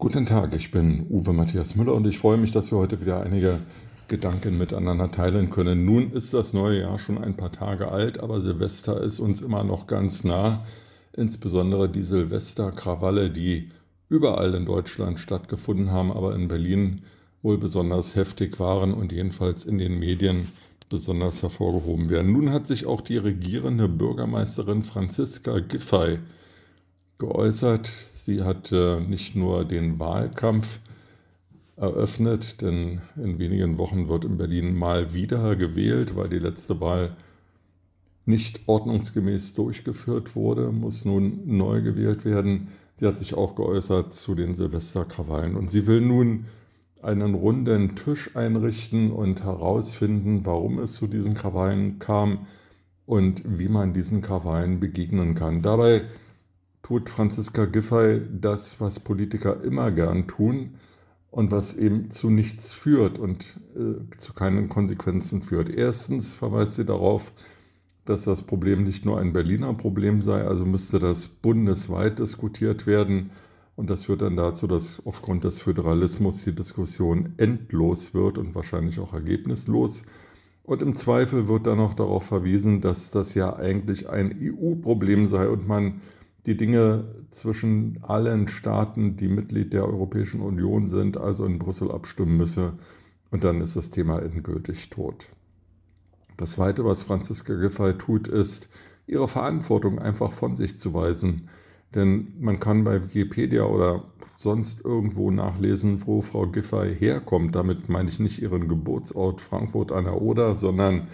Guten Tag, ich bin Uwe Matthias Müller und ich freue mich, dass wir heute wieder einige Gedanken miteinander teilen können. Nun ist das neue Jahr schon ein paar Tage alt, aber Silvester ist uns immer noch ganz nah. Insbesondere die Silvesterkrawalle, die überall in Deutschland stattgefunden haben, aber in Berlin wohl besonders heftig waren und jedenfalls in den Medien besonders hervorgehoben werden. Nun hat sich auch die regierende Bürgermeisterin Franziska Giffey geäußert. Sie hat äh, nicht nur den Wahlkampf eröffnet, denn in wenigen Wochen wird in Berlin mal wieder gewählt, weil die letzte Wahl nicht ordnungsgemäß durchgeführt wurde, muss nun neu gewählt werden. Sie hat sich auch geäußert zu den Silvesterkrawallen und sie will nun einen runden Tisch einrichten und herausfinden, warum es zu diesen Krawallen kam und wie man diesen Krawallen begegnen kann. Dabei tut Franziska Giffey das, was Politiker immer gern tun und was eben zu nichts führt und äh, zu keinen Konsequenzen führt. Erstens verweist sie darauf, dass das Problem nicht nur ein Berliner Problem sei, also müsste das bundesweit diskutiert werden. Und das führt dann dazu, dass aufgrund des Föderalismus die Diskussion endlos wird und wahrscheinlich auch ergebnislos. Und im Zweifel wird dann noch darauf verwiesen, dass das ja eigentlich ein EU-Problem sei und man die Dinge zwischen allen Staaten, die Mitglied der Europäischen Union sind, also in Brüssel abstimmen müsse. Und dann ist das Thema endgültig tot. Das Zweite, was Franziska Giffey tut, ist, ihre Verantwortung einfach von sich zu weisen. Denn man kann bei Wikipedia oder sonst irgendwo nachlesen, wo Frau Giffey herkommt. Damit meine ich nicht ihren Geburtsort Frankfurt an der Oder, sondern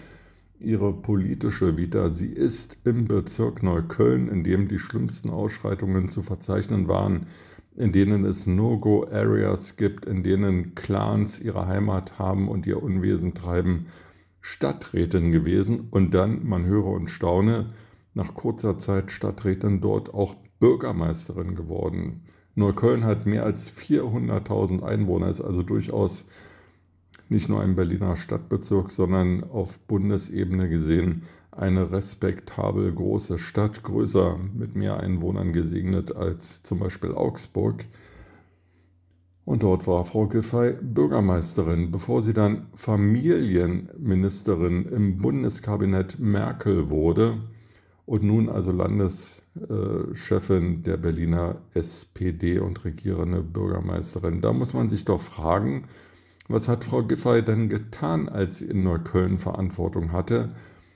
ihre politische Vita. Sie ist im Bezirk Neukölln, in dem die schlimmsten Ausschreitungen zu verzeichnen waren, in denen es No-Go-Areas gibt, in denen Clans ihre Heimat haben und ihr Unwesen treiben, Stadträtin gewesen und dann, man höre und staune, nach kurzer Zeit Stadträtin dort auch Bürgermeisterin geworden. Neukölln hat mehr als 400.000 Einwohner, ist also durchaus nicht nur ein Berliner Stadtbezirk, sondern auf Bundesebene gesehen eine respektabel große Stadt, größer mit mehr Einwohnern gesegnet als zum Beispiel Augsburg. Und dort war Frau Giffey Bürgermeisterin, bevor sie dann Familienministerin im Bundeskabinett Merkel wurde und nun also Landeschefin der Berliner SPD und regierende Bürgermeisterin. Da muss man sich doch fragen, was hat Frau Giffey denn getan, als sie in Neukölln Verantwortung hatte,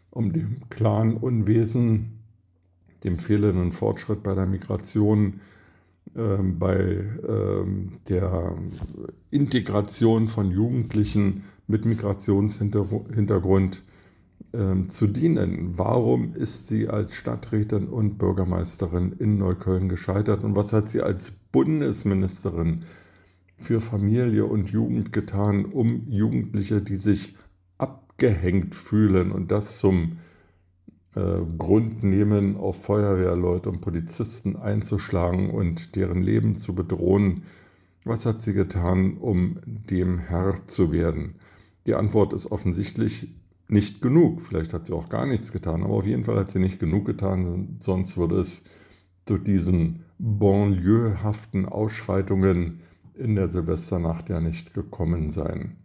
um dem klaren Unwesen, dem fehlenden Fortschritt bei der Migration, äh, bei äh, der Integration von Jugendlichen mit Migrationshintergrund äh, zu dienen? Warum ist sie als Stadträtin und Bürgermeisterin in Neukölln gescheitert und was hat sie als Bundesministerin getan? Für Familie und Jugend getan, um Jugendliche, die sich abgehängt fühlen und das zum äh, Grund nehmen, auf Feuerwehrleute und Polizisten einzuschlagen und deren Leben zu bedrohen. Was hat sie getan, um dem Herr zu werden? Die Antwort ist offensichtlich nicht genug. Vielleicht hat sie auch gar nichts getan, aber auf jeden Fall hat sie nicht genug getan, sonst würde es durch diesen banlieuehaften Ausschreitungen in der Silvesternacht ja nicht gekommen sein.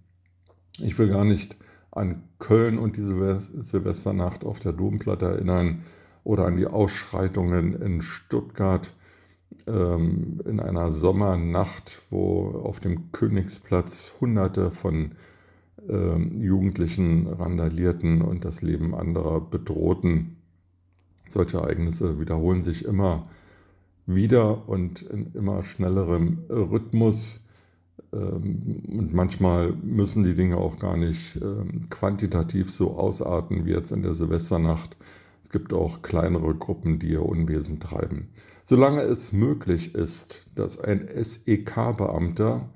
Ich will gar nicht an Köln und die Silvesternacht auf der Domplatte erinnern oder an die Ausschreitungen in Stuttgart ähm, in einer Sommernacht, wo auf dem Königsplatz Hunderte von ähm, Jugendlichen randalierten und das Leben anderer bedrohten. Solche Ereignisse wiederholen sich immer wieder und in immer schnellerem Rhythmus. Ähm, und manchmal müssen die Dinge auch gar nicht ähm, quantitativ so ausarten wie jetzt in der Silvesternacht. Es gibt auch kleinere Gruppen, die ihr Unwesen treiben. Solange es möglich ist, dass ein SEK-Beamter,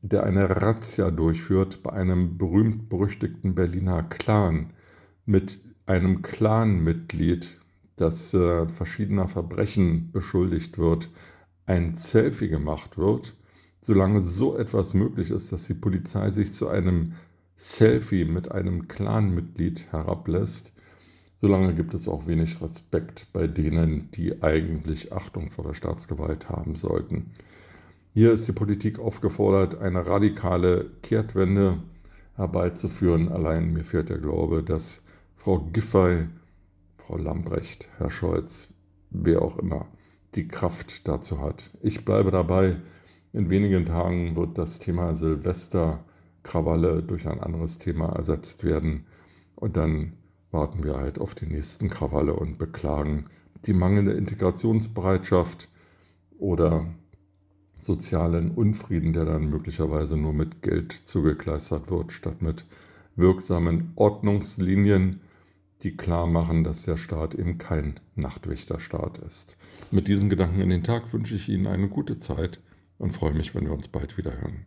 der eine Razzia durchführt bei einem berühmt-berüchtigten Berliner Clan, mit einem Clanmitglied dass äh, verschiedener Verbrechen beschuldigt wird, ein Selfie gemacht wird, solange so etwas möglich ist, dass die Polizei sich zu einem Selfie mit einem Clanmitglied herablässt, solange gibt es auch wenig Respekt bei denen, die eigentlich Achtung vor der Staatsgewalt haben sollten. Hier ist die Politik aufgefordert, eine radikale Kehrtwende herbeizuführen. Allein mir fehlt der Glaube, dass Frau Giffey, Frau Lambrecht, Herr Scholz, wer auch immer, die Kraft dazu hat. Ich bleibe dabei. In wenigen Tagen wird das Thema Silvesterkrawalle durch ein anderes Thema ersetzt werden. Und dann warten wir halt auf die nächsten Krawalle und beklagen die mangelnde Integrationsbereitschaft oder sozialen Unfrieden, der dann möglicherweise nur mit Geld zugekleistert wird, statt mit wirksamen Ordnungslinien, die klar machen, dass der Staat eben kein Nachtwächterstaat ist. Mit diesen Gedanken in den Tag wünsche ich Ihnen eine gute Zeit und freue mich, wenn wir uns bald wieder hören.